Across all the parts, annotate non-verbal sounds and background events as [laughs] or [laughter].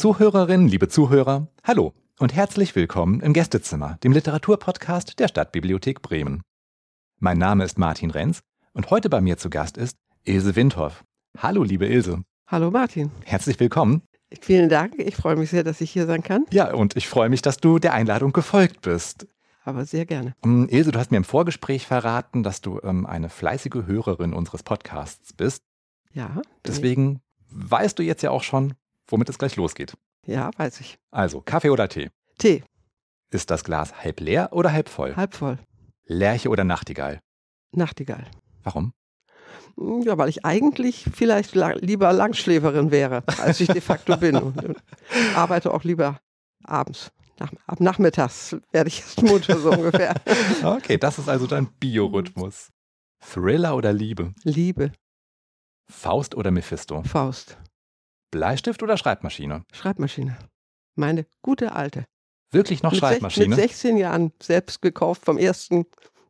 Zuhörerinnen, liebe Zuhörer, hallo und herzlich willkommen im Gästezimmer, dem Literaturpodcast der Stadtbibliothek Bremen. Mein Name ist Martin Renz und heute bei mir zu Gast ist Ilse Windhoff. Hallo, liebe Ilse. Hallo, Martin. Herzlich willkommen. Vielen Dank. Ich freue mich sehr, dass ich hier sein kann. Ja, und ich freue mich, dass du der Einladung gefolgt bist. Aber sehr gerne. Um, Ilse, du hast mir im Vorgespräch verraten, dass du ähm, eine fleißige Hörerin unseres Podcasts bist. Ja. Deswegen weißt du jetzt ja auch schon, womit es gleich losgeht. Ja, weiß ich. Also, Kaffee oder Tee? Tee. Ist das Glas halb leer oder halb voll? Halb voll. Lerche oder Nachtigall? Nachtigall. Warum? Hm, ja, weil ich eigentlich vielleicht la lieber Langschläferin wäre, als ich de facto bin. Und, [laughs] und arbeite auch lieber abends. Nach, ab nachmittags werde ich jetzt Mutter, so ungefähr. [laughs] okay, das ist also dein Biorhythmus. Thriller oder Liebe? Liebe. Faust oder Mephisto? Faust. Bleistift oder Schreibmaschine? Schreibmaschine. Meine gute alte. Wirklich noch mit Schreibmaschine? Mit 16 Jahren selbst gekauft vom ersten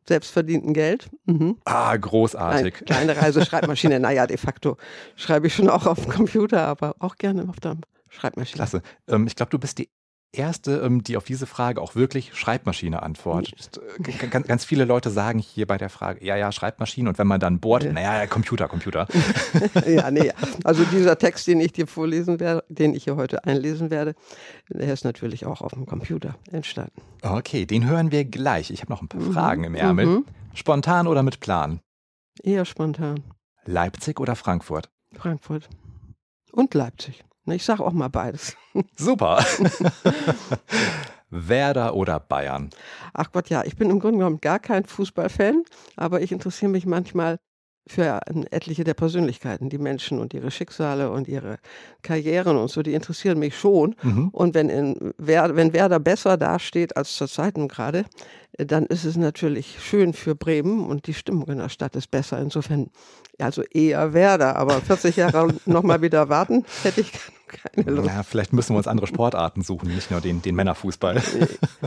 selbstverdienten Geld. Mhm. Ah, großartig. Eine kleine Reiseschreibmaschine. [laughs] naja, de facto schreibe ich schon auch auf dem Computer, aber auch gerne auf der Schreibmaschine. Klasse. Ähm, ich glaube, du bist die erste, ähm, die auf diese Frage auch wirklich Schreibmaschine antwortet. Äh, ganz, ganz, viele Leute sagen hier bei der Frage, ja, ja, Schreibmaschine. Und wenn man dann bohrt, ja. naja, Computer, Computer. [laughs] ja, nee. Also dieser Text, den ich dir vorlesen werde, den ich hier heute einlesen werde, der ist natürlich auch auf dem Computer entstanden. Okay, den hören wir gleich. Ich habe noch ein paar mhm. Fragen im Ärmel. Mhm. Spontan oder mit Plan? Eher spontan. Leipzig oder Frankfurt? Frankfurt. Und Leipzig. Ich sage auch mal beides. [laughs] Super. [laughs] Werder oder Bayern? Ach Gott, ja, ich bin im Grunde genommen gar kein Fußballfan, aber ich interessiere mich manchmal für etliche der Persönlichkeiten, die Menschen und ihre Schicksale und ihre Karrieren und so, die interessieren mich schon. Mhm. Und wenn, in, wenn Werder besser dasteht als zur Zeiten gerade, dann ist es natürlich schön für Bremen und die Stimmung in der Stadt ist besser. Insofern, also eher Werder, aber 40 Jahre [laughs] nochmal wieder warten, hätte ich keine Lust. Ja, vielleicht müssen wir uns andere Sportarten suchen, nicht nur den, den Männerfußball.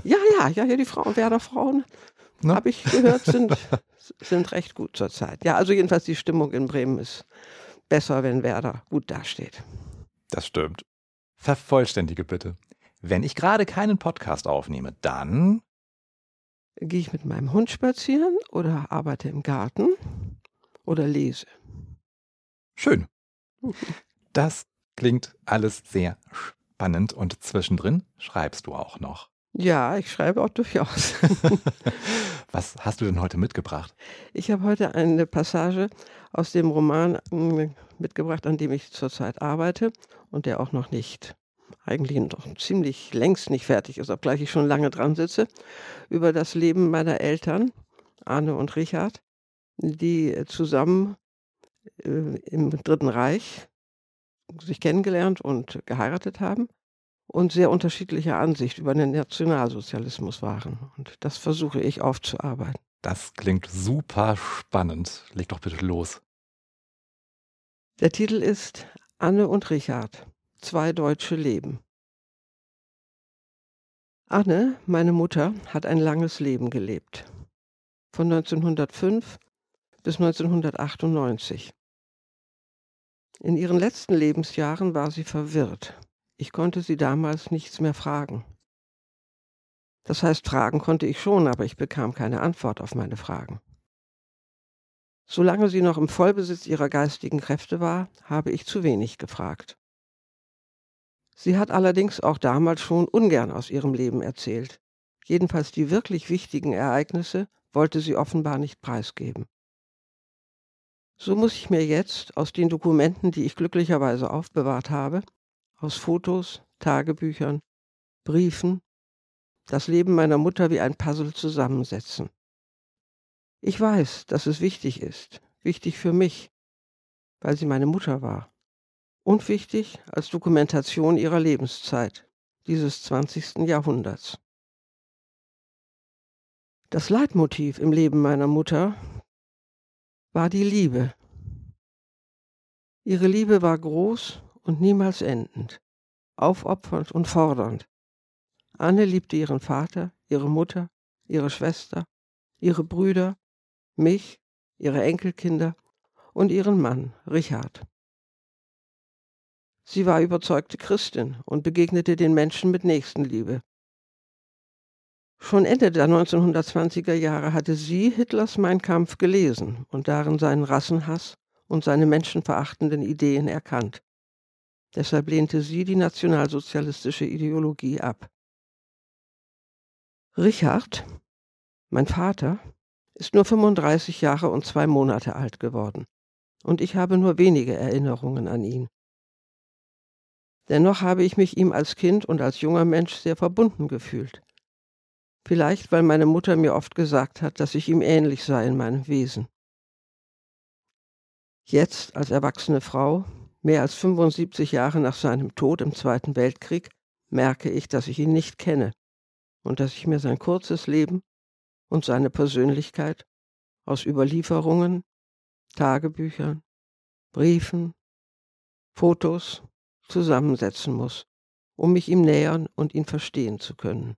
Ja, ja, ja, ja, die Frauen, Werder Frauen, ne? habe ich gehört, sind, [laughs] sind recht gut zurzeit. Ja, also jedenfalls die Stimmung in Bremen ist besser, wenn Werder gut dasteht. Das stimmt. Vervollständige bitte. Wenn ich gerade keinen Podcast aufnehme, dann gehe ich mit meinem Hund spazieren oder arbeite im Garten oder lese. Schön. [laughs] Das klingt alles sehr spannend und zwischendrin schreibst du auch noch. Ja, ich schreibe auch durchaus. [laughs] Was hast du denn heute mitgebracht? Ich habe heute eine Passage aus dem Roman hm, mitgebracht, an dem ich zurzeit arbeite und der auch noch nicht, eigentlich noch ziemlich längst nicht fertig ist, obgleich ich schon lange dran sitze, über das Leben meiner Eltern, Arne und Richard, die zusammen äh, im Dritten Reich sich kennengelernt und geheiratet haben und sehr unterschiedlicher Ansicht über den Nationalsozialismus waren. Und das versuche ich aufzuarbeiten. Das klingt super spannend. Leg doch bitte los. Der Titel ist Anne und Richard. Zwei deutsche Leben. Anne, meine Mutter, hat ein langes Leben gelebt. Von 1905 bis 1998. In ihren letzten Lebensjahren war sie verwirrt. Ich konnte sie damals nichts mehr fragen. Das heißt, fragen konnte ich schon, aber ich bekam keine Antwort auf meine Fragen. Solange sie noch im Vollbesitz ihrer geistigen Kräfte war, habe ich zu wenig gefragt. Sie hat allerdings auch damals schon ungern aus ihrem Leben erzählt. Jedenfalls die wirklich wichtigen Ereignisse wollte sie offenbar nicht preisgeben. So muss ich mir jetzt aus den Dokumenten, die ich glücklicherweise aufbewahrt habe, aus Fotos, Tagebüchern, Briefen, das Leben meiner Mutter wie ein Puzzle zusammensetzen. Ich weiß, dass es wichtig ist, wichtig für mich, weil sie meine Mutter war. Und wichtig als Dokumentation ihrer Lebenszeit, dieses 20. Jahrhunderts. Das Leitmotiv im Leben meiner Mutter war die Liebe. Ihre Liebe war groß und niemals endend, aufopfernd und fordernd. Anne liebte ihren Vater, ihre Mutter, ihre Schwester, ihre Brüder, mich, ihre Enkelkinder und ihren Mann, Richard. Sie war überzeugte Christin und begegnete den Menschen mit Nächstenliebe. Schon Ende der 1920er Jahre hatte sie Hitlers Mein Kampf gelesen und darin seinen Rassenhass und seine menschenverachtenden Ideen erkannt. Deshalb lehnte sie die nationalsozialistische Ideologie ab. Richard, mein Vater, ist nur 35 Jahre und zwei Monate alt geworden, und ich habe nur wenige Erinnerungen an ihn. Dennoch habe ich mich ihm als Kind und als junger Mensch sehr verbunden gefühlt. Vielleicht, weil meine Mutter mir oft gesagt hat, dass ich ihm ähnlich sei in meinem Wesen. Jetzt, als erwachsene Frau, mehr als 75 Jahre nach seinem Tod im Zweiten Weltkrieg, merke ich, dass ich ihn nicht kenne und dass ich mir sein kurzes Leben und seine Persönlichkeit aus Überlieferungen, Tagebüchern, Briefen, Fotos zusammensetzen muss, um mich ihm nähern und ihn verstehen zu können.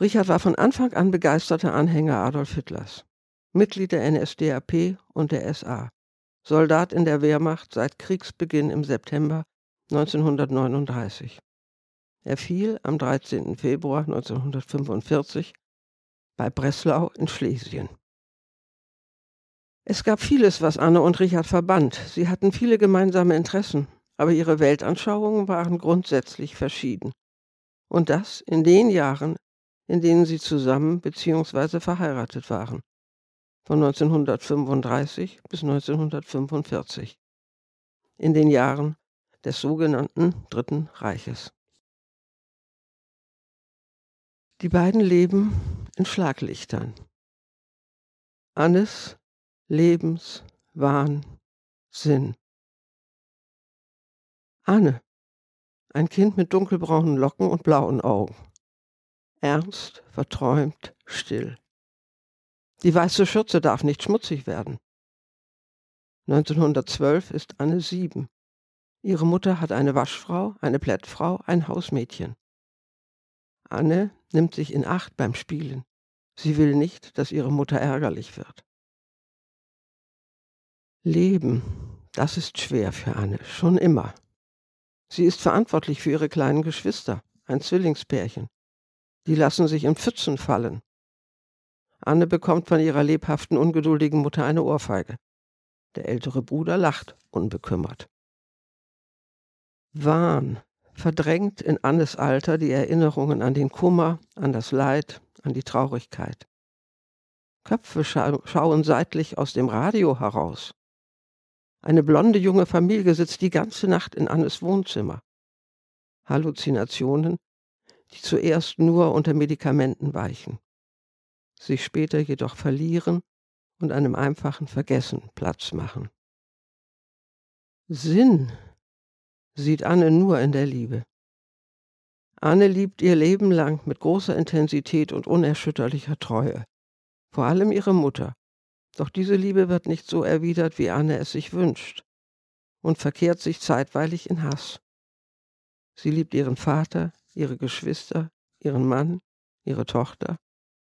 Richard war von Anfang an begeisterter Anhänger Adolf Hitlers, Mitglied der NSDAP und der SA, Soldat in der Wehrmacht seit Kriegsbeginn im September 1939. Er fiel am 13. Februar 1945 bei Breslau in Schlesien. Es gab vieles, was Anne und Richard verband. Sie hatten viele gemeinsame Interessen, aber ihre Weltanschauungen waren grundsätzlich verschieden. Und das in den Jahren, in denen sie zusammen bzw. verheiratet waren, von 1935 bis 1945, in den Jahren des sogenannten Dritten Reiches. Die beiden leben in Schlaglichtern. Annes Lebens, Wahn, Sinn. Anne, ein Kind mit dunkelbraunen Locken und blauen Augen ernst, verträumt, still. Die weiße Schürze darf nicht schmutzig werden. 1912 ist Anne sieben. Ihre Mutter hat eine Waschfrau, eine Plättfrau, ein Hausmädchen. Anne nimmt sich in Acht beim Spielen. Sie will nicht, dass ihre Mutter ärgerlich wird. Leben, das ist schwer für Anne, schon immer. Sie ist verantwortlich für ihre kleinen Geschwister, ein Zwillingspärchen. Die lassen sich in Pfützen fallen. Anne bekommt von ihrer lebhaften, ungeduldigen Mutter eine Ohrfeige. Der ältere Bruder lacht unbekümmert. Wahn verdrängt in Annes Alter die Erinnerungen an den Kummer, an das Leid, an die Traurigkeit. Köpfe scha schauen seitlich aus dem Radio heraus. Eine blonde junge Familie sitzt die ganze Nacht in Annes Wohnzimmer. Halluzinationen die zuerst nur unter Medikamenten weichen, sich später jedoch verlieren und einem einfachen Vergessen Platz machen. Sinn sieht Anne nur in der Liebe. Anne liebt ihr Leben lang mit großer Intensität und unerschütterlicher Treue, vor allem ihre Mutter. Doch diese Liebe wird nicht so erwidert, wie Anne es sich wünscht, und verkehrt sich zeitweilig in Hass. Sie liebt ihren Vater, ihre Geschwister, ihren Mann, ihre Tochter,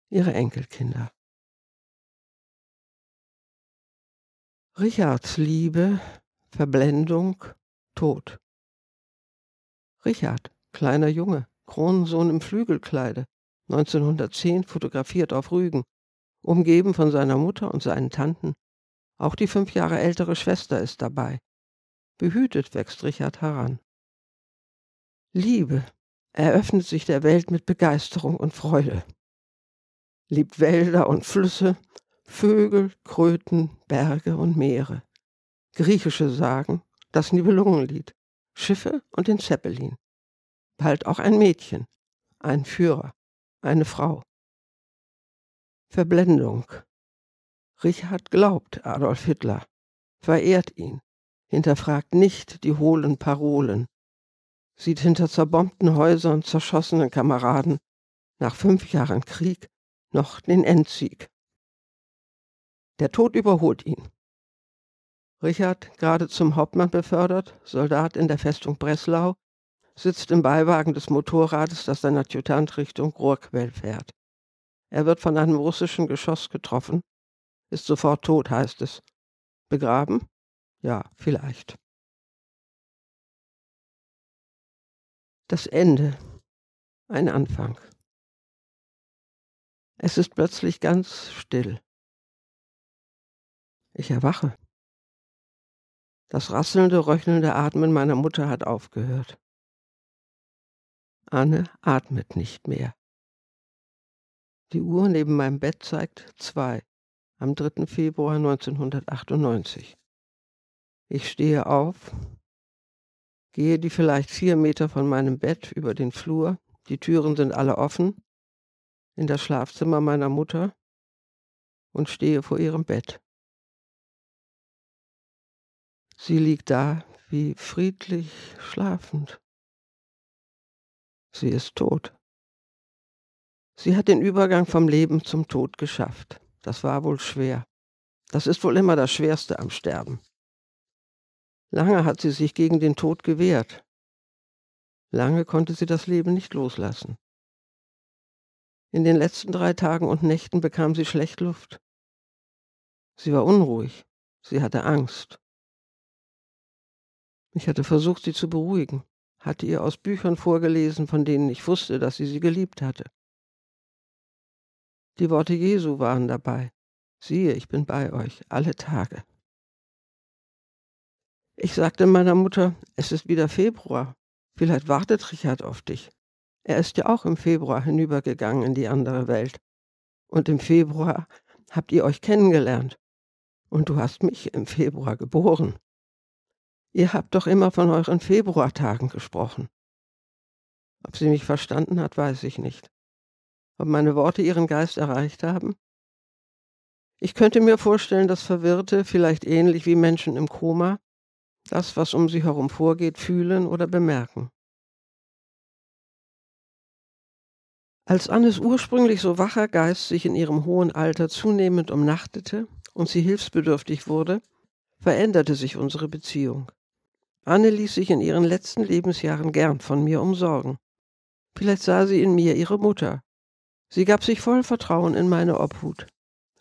ihre Enkelkinder. Richards Liebe, Verblendung, Tod. Richard, kleiner Junge, Kronensohn im Flügelkleide, 1910 fotografiert auf Rügen, umgeben von seiner Mutter und seinen Tanten. Auch die fünf Jahre ältere Schwester ist dabei. Behütet wächst Richard heran. Liebe, eröffnet sich der Welt mit Begeisterung und Freude. Liebt Wälder und Flüsse, Vögel, Kröten, Berge und Meere. Griechische Sagen, das Nibelungenlied, Schiffe und den Zeppelin. Bald auch ein Mädchen, ein Führer, eine Frau. Verblendung. Richard glaubt Adolf Hitler, verehrt ihn, hinterfragt nicht die hohlen Parolen, sieht hinter zerbombten Häusern, zerschossenen Kameraden nach fünf Jahren Krieg noch den Endsieg. Der Tod überholt ihn. Richard, gerade zum Hauptmann befördert, Soldat in der Festung Breslau, sitzt im Beiwagen des Motorrades, das sein Adjutant Richtung Rohrquell fährt. Er wird von einem russischen Geschoss getroffen, ist sofort tot, heißt es. Begraben? Ja, vielleicht. Das Ende. Ein Anfang. Es ist plötzlich ganz still. Ich erwache. Das rasselnde, röchelnde Atmen meiner Mutter hat aufgehört. Anne atmet nicht mehr. Die Uhr neben meinem Bett zeigt zwei, am 3. Februar 1998. Ich stehe auf, gehe die vielleicht vier Meter von meinem Bett über den Flur, die Türen sind alle offen, in das Schlafzimmer meiner Mutter und stehe vor ihrem Bett. Sie liegt da wie friedlich schlafend. Sie ist tot. Sie hat den Übergang vom Leben zum Tod geschafft. Das war wohl schwer. Das ist wohl immer das Schwerste am Sterben. Lange hat sie sich gegen den Tod gewehrt. Lange konnte sie das Leben nicht loslassen. In den letzten drei Tagen und Nächten bekam sie schlecht Luft. Sie war unruhig. Sie hatte Angst. Ich hatte versucht, sie zu beruhigen, hatte ihr aus Büchern vorgelesen, von denen ich wusste, dass sie sie geliebt hatte. Die Worte Jesu waren dabei. Siehe, ich bin bei euch alle Tage. Ich sagte meiner Mutter, es ist wieder Februar. Vielleicht wartet Richard auf dich. Er ist ja auch im Februar hinübergegangen in die andere Welt. Und im Februar habt ihr euch kennengelernt. Und du hast mich im Februar geboren. Ihr habt doch immer von euren Februartagen gesprochen. Ob sie mich verstanden hat, weiß ich nicht. Ob meine Worte ihren Geist erreicht haben? Ich könnte mir vorstellen, dass Verwirrte, vielleicht ähnlich wie Menschen im Koma, das, was um sie herum vorgeht, fühlen oder bemerken. Als Annes ursprünglich so wacher Geist sich in ihrem hohen Alter zunehmend umnachtete und sie hilfsbedürftig wurde, veränderte sich unsere Beziehung. Anne ließ sich in ihren letzten Lebensjahren gern von mir umsorgen. Vielleicht sah sie in mir ihre Mutter. Sie gab sich voll Vertrauen in meine Obhut.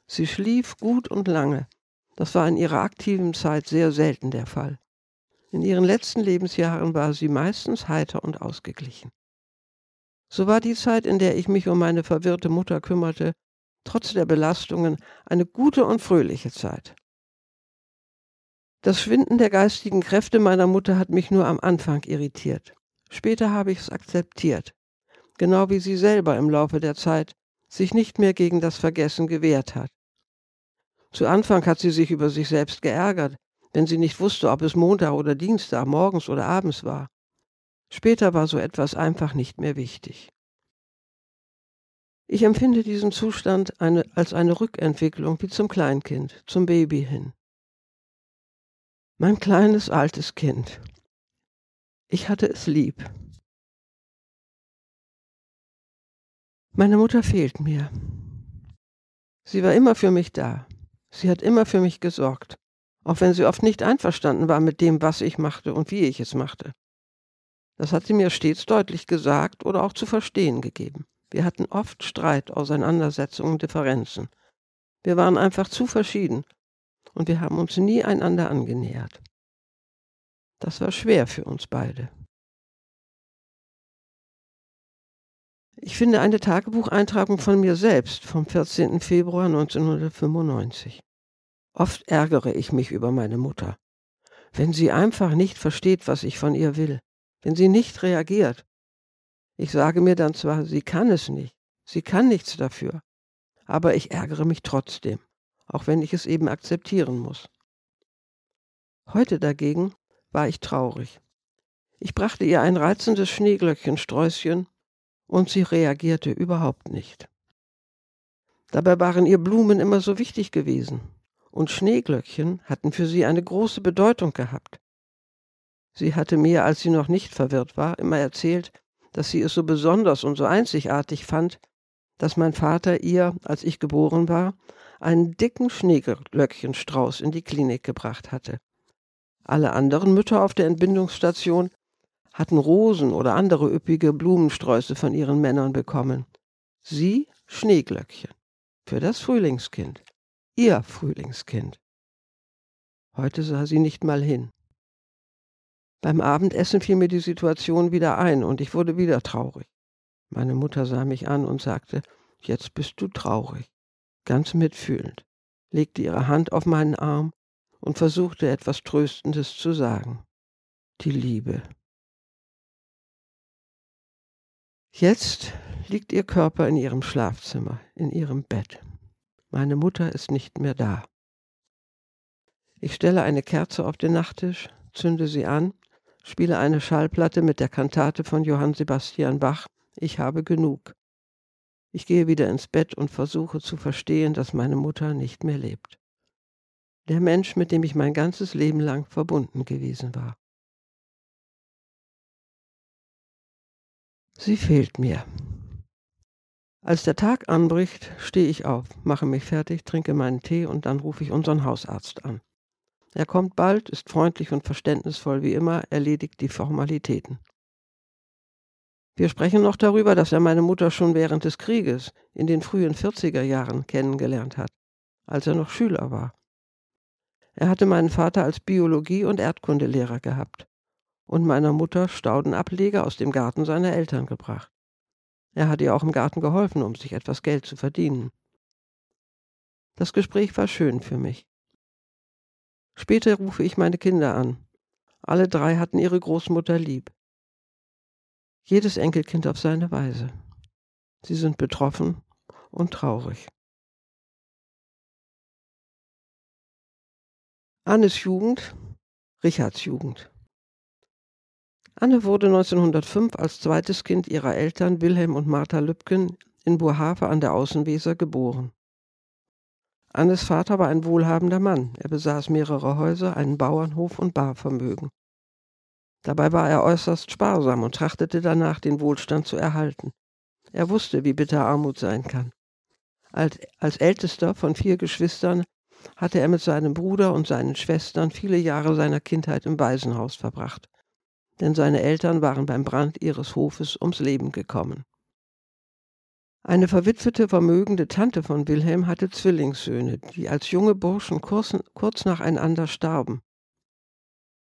Sie schlief gut und lange. Das war in ihrer aktiven Zeit sehr selten der Fall. In ihren letzten Lebensjahren war sie meistens heiter und ausgeglichen. So war die Zeit, in der ich mich um meine verwirrte Mutter kümmerte, trotz der Belastungen eine gute und fröhliche Zeit. Das Schwinden der geistigen Kräfte meiner Mutter hat mich nur am Anfang irritiert. Später habe ich es akzeptiert, genau wie sie selber im Laufe der Zeit sich nicht mehr gegen das Vergessen gewehrt hat. Zu Anfang hat sie sich über sich selbst geärgert, wenn sie nicht wusste, ob es Montag oder Dienstag, morgens oder abends war. Später war so etwas einfach nicht mehr wichtig. Ich empfinde diesen Zustand eine, als eine Rückentwicklung wie zum Kleinkind, zum Baby hin. Mein kleines altes Kind. Ich hatte es lieb. Meine Mutter fehlt mir. Sie war immer für mich da. Sie hat immer für mich gesorgt, auch wenn sie oft nicht einverstanden war mit dem, was ich machte und wie ich es machte. Das hat sie mir stets deutlich gesagt oder auch zu verstehen gegeben. Wir hatten oft Streit, Auseinandersetzungen, Differenzen. Wir waren einfach zu verschieden und wir haben uns nie einander angenähert. Das war schwer für uns beide. Ich finde eine Tagebucheintragung von mir selbst vom 14. Februar 1995. Oft ärgere ich mich über meine Mutter. Wenn sie einfach nicht versteht, was ich von ihr will, wenn sie nicht reagiert. Ich sage mir dann zwar, sie kann es nicht, sie kann nichts dafür, aber ich ärgere mich trotzdem auch wenn ich es eben akzeptieren muss. Heute dagegen war ich traurig. Ich brachte ihr ein reizendes Schneeglöckchensträußchen und sie reagierte überhaupt nicht. Dabei waren ihr Blumen immer so wichtig gewesen und Schneeglöckchen hatten für sie eine große Bedeutung gehabt. Sie hatte mir, als sie noch nicht verwirrt war, immer erzählt, dass sie es so besonders und so einzigartig fand, dass mein Vater ihr, als ich geboren war, einen dicken Schneeglöckchenstrauß in die Klinik gebracht hatte. Alle anderen Mütter auf der Entbindungsstation hatten Rosen oder andere üppige Blumensträuße von ihren Männern bekommen. Sie Schneeglöckchen. Für das Frühlingskind. Ihr Frühlingskind. Heute sah sie nicht mal hin. Beim Abendessen fiel mir die Situation wieder ein und ich wurde wieder traurig. Meine Mutter sah mich an und sagte, jetzt bist du traurig, ganz mitfühlend, legte ihre Hand auf meinen Arm und versuchte etwas Tröstendes zu sagen. Die Liebe. Jetzt liegt ihr Körper in ihrem Schlafzimmer, in ihrem Bett. Meine Mutter ist nicht mehr da. Ich stelle eine Kerze auf den Nachttisch, zünde sie an, spiele eine Schallplatte mit der Kantate von Johann Sebastian Bach, Ich habe genug. Ich gehe wieder ins Bett und versuche zu verstehen, dass meine Mutter nicht mehr lebt. Der Mensch, mit dem ich mein ganzes Leben lang verbunden gewesen war. Sie fehlt mir. Als der Tag anbricht, stehe ich auf, mache mich fertig, trinke meinen Tee und dann rufe ich unseren Hausarzt an. Er kommt bald, ist freundlich und verständnisvoll wie immer, erledigt die Formalitäten. Wir sprechen noch darüber, dass er meine Mutter schon während des Krieges, in den frühen 40er Jahren, kennengelernt hat, als er noch Schüler war. Er hatte meinen Vater als Biologie- und Erdkundelehrer gehabt und meiner Mutter Staudenableger aus dem Garten seiner Eltern gebracht. Er hat ihr auch im Garten geholfen, um sich etwas Geld zu verdienen. Das Gespräch war schön für mich. Später rufe ich meine Kinder an. Alle drei hatten ihre Großmutter lieb. Jedes Enkelkind auf seine Weise. Sie sind betroffen und traurig. Annes Jugend, Richards Jugend. Anne wurde 1905 als zweites Kind ihrer Eltern Wilhelm und Martha Lübken in Burhave an der Außenweser geboren. Annes Vater war ein wohlhabender Mann. Er besaß mehrere Häuser, einen Bauernhof und Barvermögen. Dabei war er äußerst sparsam und trachtete danach, den Wohlstand zu erhalten. Er wusste, wie bitter Armut sein kann. Als, als ältester von vier Geschwistern hatte er mit seinem Bruder und seinen Schwestern viele Jahre seiner Kindheit im Waisenhaus verbracht denn seine Eltern waren beim Brand ihres Hofes ums Leben gekommen. Eine verwitwete, vermögende Tante von Wilhelm hatte Zwillingssöhne, die als junge Burschen kurz, kurz nacheinander starben.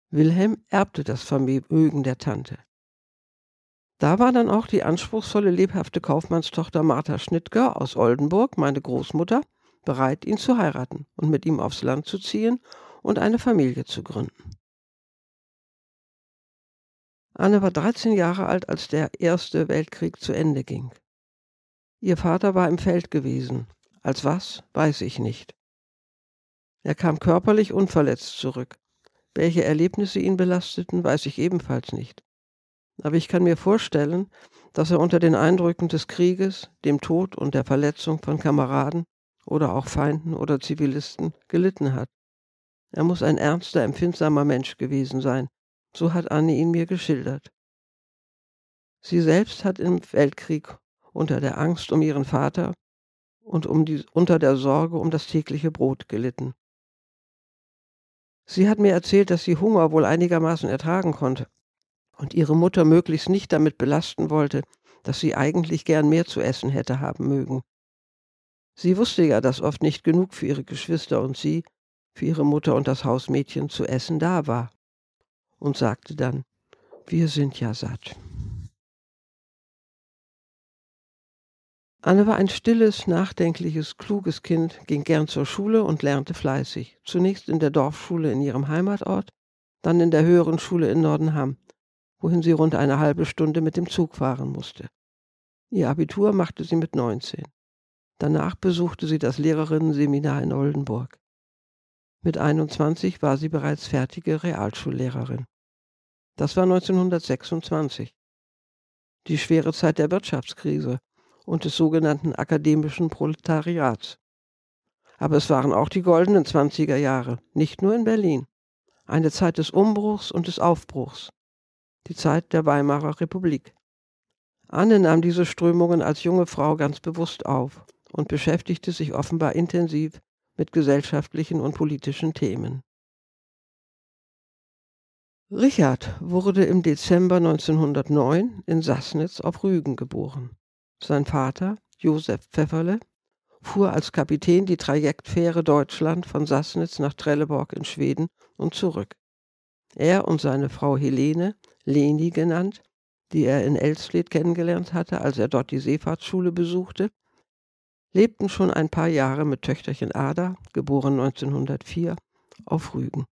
Wilhelm erbte das Vermögen der Tante. Da war dann auch die anspruchsvolle, lebhafte Kaufmannstochter Martha Schnittger aus Oldenburg, meine Großmutter, bereit, ihn zu heiraten und mit ihm aufs Land zu ziehen und eine Familie zu gründen. Anne war 13 Jahre alt, als der Erste Weltkrieg zu Ende ging. Ihr Vater war im Feld gewesen. Als was, weiß ich nicht. Er kam körperlich unverletzt zurück. Welche Erlebnisse ihn belasteten, weiß ich ebenfalls nicht. Aber ich kann mir vorstellen, dass er unter den Eindrücken des Krieges, dem Tod und der Verletzung von Kameraden oder auch Feinden oder Zivilisten gelitten hat. Er muss ein ernster, empfindsamer Mensch gewesen sein, so hat Anne ihn mir geschildert. Sie selbst hat im Weltkrieg unter der Angst um ihren Vater und um die, unter der Sorge um das tägliche Brot gelitten. Sie hat mir erzählt, dass sie Hunger wohl einigermaßen ertragen konnte und ihre Mutter möglichst nicht damit belasten wollte, dass sie eigentlich gern mehr zu essen hätte haben mögen. Sie wusste ja, dass oft nicht genug für ihre Geschwister und sie, für ihre Mutter und das Hausmädchen zu essen da war und sagte dann, wir sind ja satt. Anne war ein stilles, nachdenkliches, kluges Kind, ging gern zur Schule und lernte fleißig. Zunächst in der Dorfschule in ihrem Heimatort, dann in der höheren Schule in Nordenham, wohin sie rund eine halbe Stunde mit dem Zug fahren musste. Ihr Abitur machte sie mit 19. Danach besuchte sie das Lehrerinnenseminar in Oldenburg. Mit 21 war sie bereits fertige Realschullehrerin. Das war 1926. Die schwere Zeit der Wirtschaftskrise und des sogenannten akademischen Proletariats. Aber es waren auch die goldenen 20er Jahre, nicht nur in Berlin. Eine Zeit des Umbruchs und des Aufbruchs. Die Zeit der Weimarer Republik. Anne nahm diese Strömungen als junge Frau ganz bewusst auf und beschäftigte sich offenbar intensiv mit gesellschaftlichen und politischen Themen. Richard wurde im Dezember 1909 in Sassnitz auf Rügen geboren. Sein Vater, Josef Pfefferle, fuhr als Kapitän die Trajektfähre Deutschland von Sassnitz nach Trelleborg in Schweden und zurück. Er und seine Frau Helene, Leni genannt, die er in Elsfleth kennengelernt hatte, als er dort die Seefahrtsschule besuchte, lebten schon ein paar Jahre mit Töchterchen Ada, geboren 1904, auf Rügen.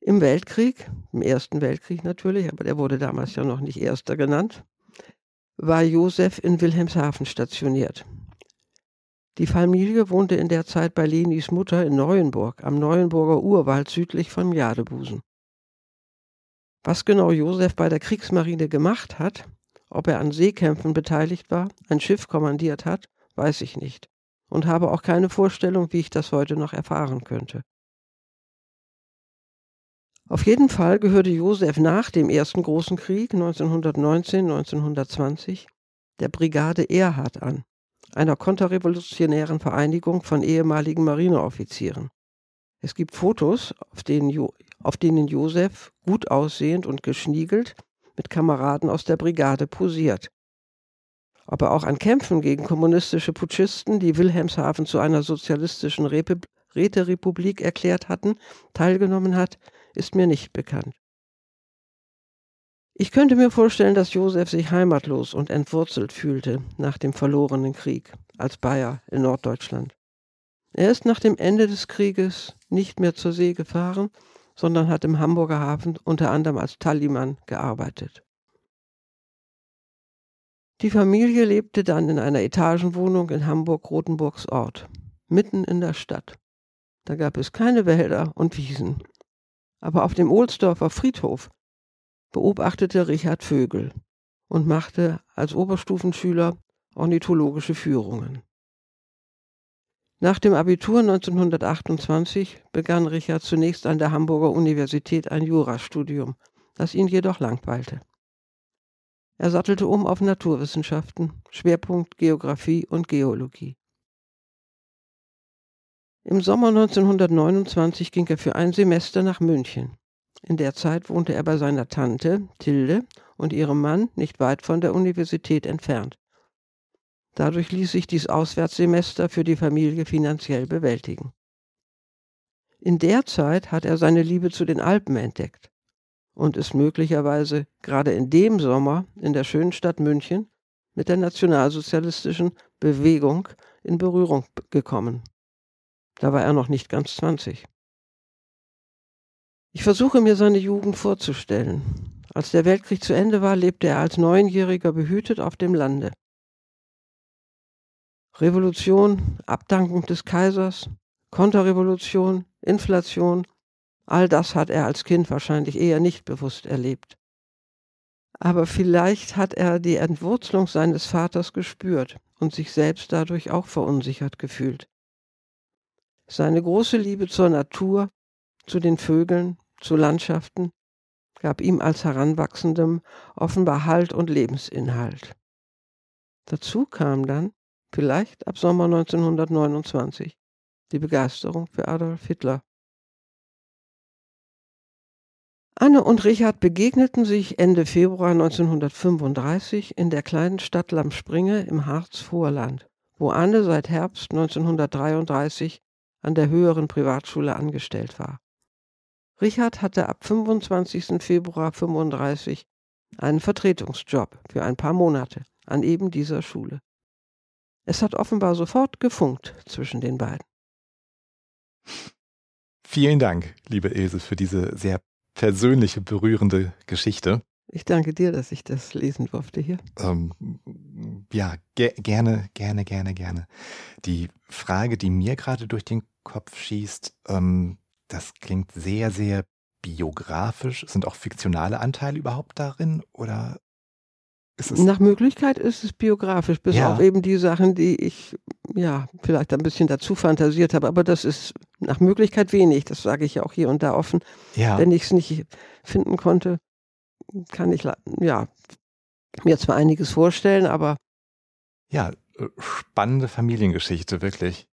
Im Weltkrieg, im Ersten Weltkrieg natürlich, aber der wurde damals ja noch nicht Erster genannt, war Josef in Wilhelmshaven stationiert. Die Familie wohnte in der Zeit bei Lenis Mutter in Neuenburg, am Neuenburger Urwald südlich von Jadebusen. Was genau Josef bei der Kriegsmarine gemacht hat, ob er an Seekämpfen beteiligt war, ein Schiff kommandiert hat, weiß ich nicht und habe auch keine Vorstellung, wie ich das heute noch erfahren könnte. Auf jeden Fall gehörte Josef nach dem Ersten Großen Krieg 1919-1920 der Brigade Erhard an, einer konterrevolutionären Vereinigung von ehemaligen Marineoffizieren. Es gibt Fotos, auf denen, jo auf denen Josef, gut aussehend und geschniegelt, mit Kameraden aus der Brigade posiert. Ob er auch an Kämpfen gegen kommunistische Putschisten, die Wilhelmshaven zu einer sozialistischen Räterepublik erklärt hatten, teilgenommen hat, ist mir nicht bekannt. Ich könnte mir vorstellen, dass Josef sich heimatlos und entwurzelt fühlte nach dem verlorenen Krieg als Bayer in Norddeutschland. Er ist nach dem Ende des Krieges nicht mehr zur See gefahren, sondern hat im Hamburger Hafen unter anderem als Tallymann gearbeitet. Die Familie lebte dann in einer Etagenwohnung in Hamburg-Rotenburgs Ort, mitten in der Stadt. Da gab es keine Wälder und Wiesen, aber auf dem Ohlsdorfer Friedhof beobachtete Richard Vögel und machte als Oberstufenschüler ornithologische Führungen. Nach dem Abitur 1928 begann Richard zunächst an der Hamburger Universität ein Jurastudium, das ihn jedoch langweilte. Er sattelte um auf Naturwissenschaften, Schwerpunkt Geographie und Geologie. Im Sommer 1929 ging er für ein Semester nach München. In der Zeit wohnte er bei seiner Tante, Tilde, und ihrem Mann nicht weit von der Universität entfernt. Dadurch ließ sich dies Auswärtssemester für die Familie finanziell bewältigen. In der Zeit hat er seine Liebe zu den Alpen entdeckt und ist möglicherweise gerade in dem Sommer in der schönen Stadt München mit der nationalsozialistischen Bewegung in Berührung gekommen. Da war er noch nicht ganz 20. Ich versuche mir seine Jugend vorzustellen. Als der Weltkrieg zu Ende war, lebte er als Neunjähriger behütet auf dem Lande. Revolution, Abdankung des Kaisers, Konterrevolution, Inflation, all das hat er als Kind wahrscheinlich eher nicht bewusst erlebt. Aber vielleicht hat er die Entwurzelung seines Vaters gespürt und sich selbst dadurch auch verunsichert gefühlt. Seine große Liebe zur Natur, zu den Vögeln, zu Landschaften gab ihm als Heranwachsendem offenbar Halt und Lebensinhalt. Dazu kam dann, vielleicht ab Sommer 1929, die Begeisterung für Adolf Hitler. Anne und Richard begegneten sich Ende Februar 1935 in der kleinen Stadt Lamspringe im Harz-Vorland, wo Anne seit Herbst 1933 an der höheren Privatschule angestellt war. Richard hatte ab 25. Februar 35 einen Vertretungsjob für ein paar Monate an eben dieser Schule. Es hat offenbar sofort gefunkt zwischen den beiden. Vielen Dank, liebe Ilse, für diese sehr persönliche, berührende Geschichte. Ich danke dir, dass ich das lesen durfte hier. Ähm, ja, ge gerne, gerne, gerne, gerne. Die Frage, die mir gerade durch den Kopf schießt, ähm, das klingt sehr, sehr biografisch. Sind auch fiktionale Anteile überhaupt darin oder ist es Nach Möglichkeit ist es biografisch, bis ja. auf eben die Sachen, die ich ja vielleicht ein bisschen dazu fantasiert habe. Aber das ist nach Möglichkeit wenig. Das sage ich ja auch hier und da offen. Ja. Wenn ich es nicht finden konnte, kann ich ja mir zwar einiges vorstellen, aber. Ja, äh, spannende Familiengeschichte, wirklich.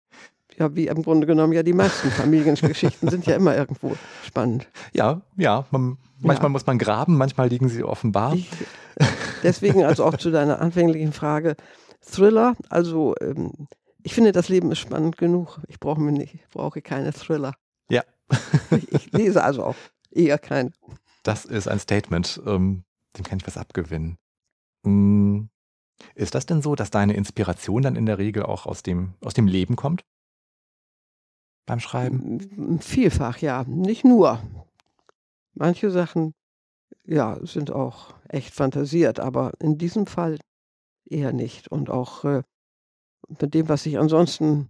Ja, wie im Grunde genommen ja die meisten [laughs] Familiengeschichten sind ja immer irgendwo spannend. Ja, ja. Man, manchmal ja. muss man graben, manchmal liegen sie offenbar. Ich, [laughs] deswegen also auch zu deiner anfänglichen Frage Thriller. Also ähm, ich finde, das Leben ist spannend genug. Ich brauche mir nicht, brauche keine Thriller. Ja, [laughs] ich lese also auch eher kein. Das ist ein Statement, ähm, dem kann ich was abgewinnen. Hm, ist das denn so, dass deine Inspiration dann in der Regel auch aus dem, aus dem Leben kommt? Beim Schreiben? Vielfach, ja. Nicht nur. Manche Sachen, ja, sind auch echt fantasiert, aber in diesem Fall eher nicht. Und auch äh, mit dem, was ich ansonsten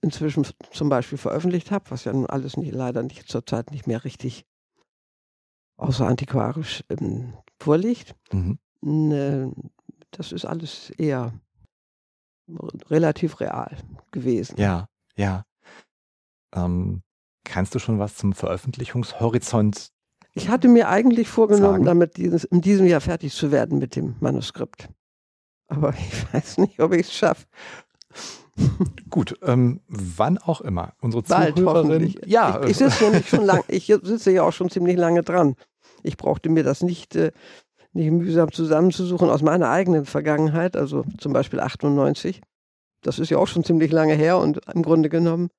inzwischen zum Beispiel veröffentlicht habe, was ja nun alles nicht, leider nicht zurzeit nicht mehr richtig außer antiquarisch ähm, vorliegt. Mhm. Ne, das ist alles eher relativ real gewesen. Ja, ja. Ähm, kannst du schon was zum Veröffentlichungshorizont? Ich hatte mir eigentlich vorgenommen, sagen? damit dieses, in diesem Jahr fertig zu werden mit dem Manuskript. Aber [laughs] ich weiß nicht, ob ich es schaffe. [laughs] Gut, ähm, wann auch immer. Unsere Bald, Zuhörerin. Ja, ich, ich sitze ja nicht schon lang, [laughs] ich sitze ja auch schon ziemlich lange dran. Ich brauchte mir das nicht, äh, nicht mühsam zusammenzusuchen aus meiner eigenen Vergangenheit, also zum Beispiel 98. Das ist ja auch schon ziemlich lange her und im Grunde genommen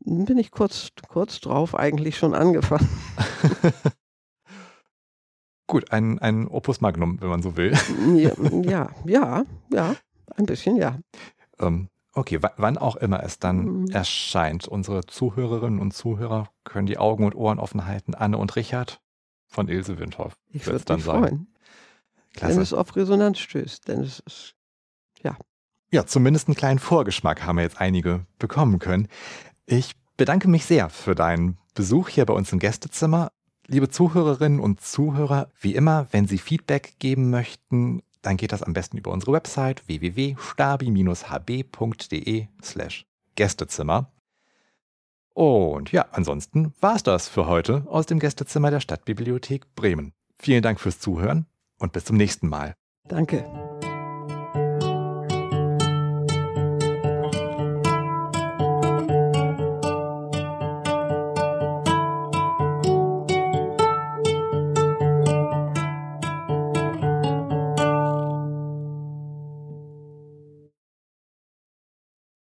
bin ich kurz, kurz drauf eigentlich schon angefangen. [laughs] Gut, ein, ein Opus Magnum, wenn man so will. ja, ja, [laughs] ja, ja, ein bisschen, ja. Ähm, okay, wann auch immer es dann mhm. erscheint, unsere Zuhörerinnen und Zuhörer können die Augen und Ohren offen halten. Anne und Richard von Ilse Windhoff. Ich würde dann mich sagen. freuen. Klasse. Wenn es auf Resonanz stößt, denn es ist, ja. Ja, zumindest einen kleinen Vorgeschmack haben wir jetzt einige bekommen können. Ich bedanke mich sehr für deinen Besuch hier bei uns im Gästezimmer. Liebe Zuhörerinnen und Zuhörer, wie immer, wenn Sie Feedback geben möchten, dann geht das am besten über unsere Website www.stabi-hb.de slash Gästezimmer. Und ja, ansonsten war es das für heute aus dem Gästezimmer der Stadtbibliothek Bremen. Vielen Dank fürs Zuhören und bis zum nächsten Mal. Danke.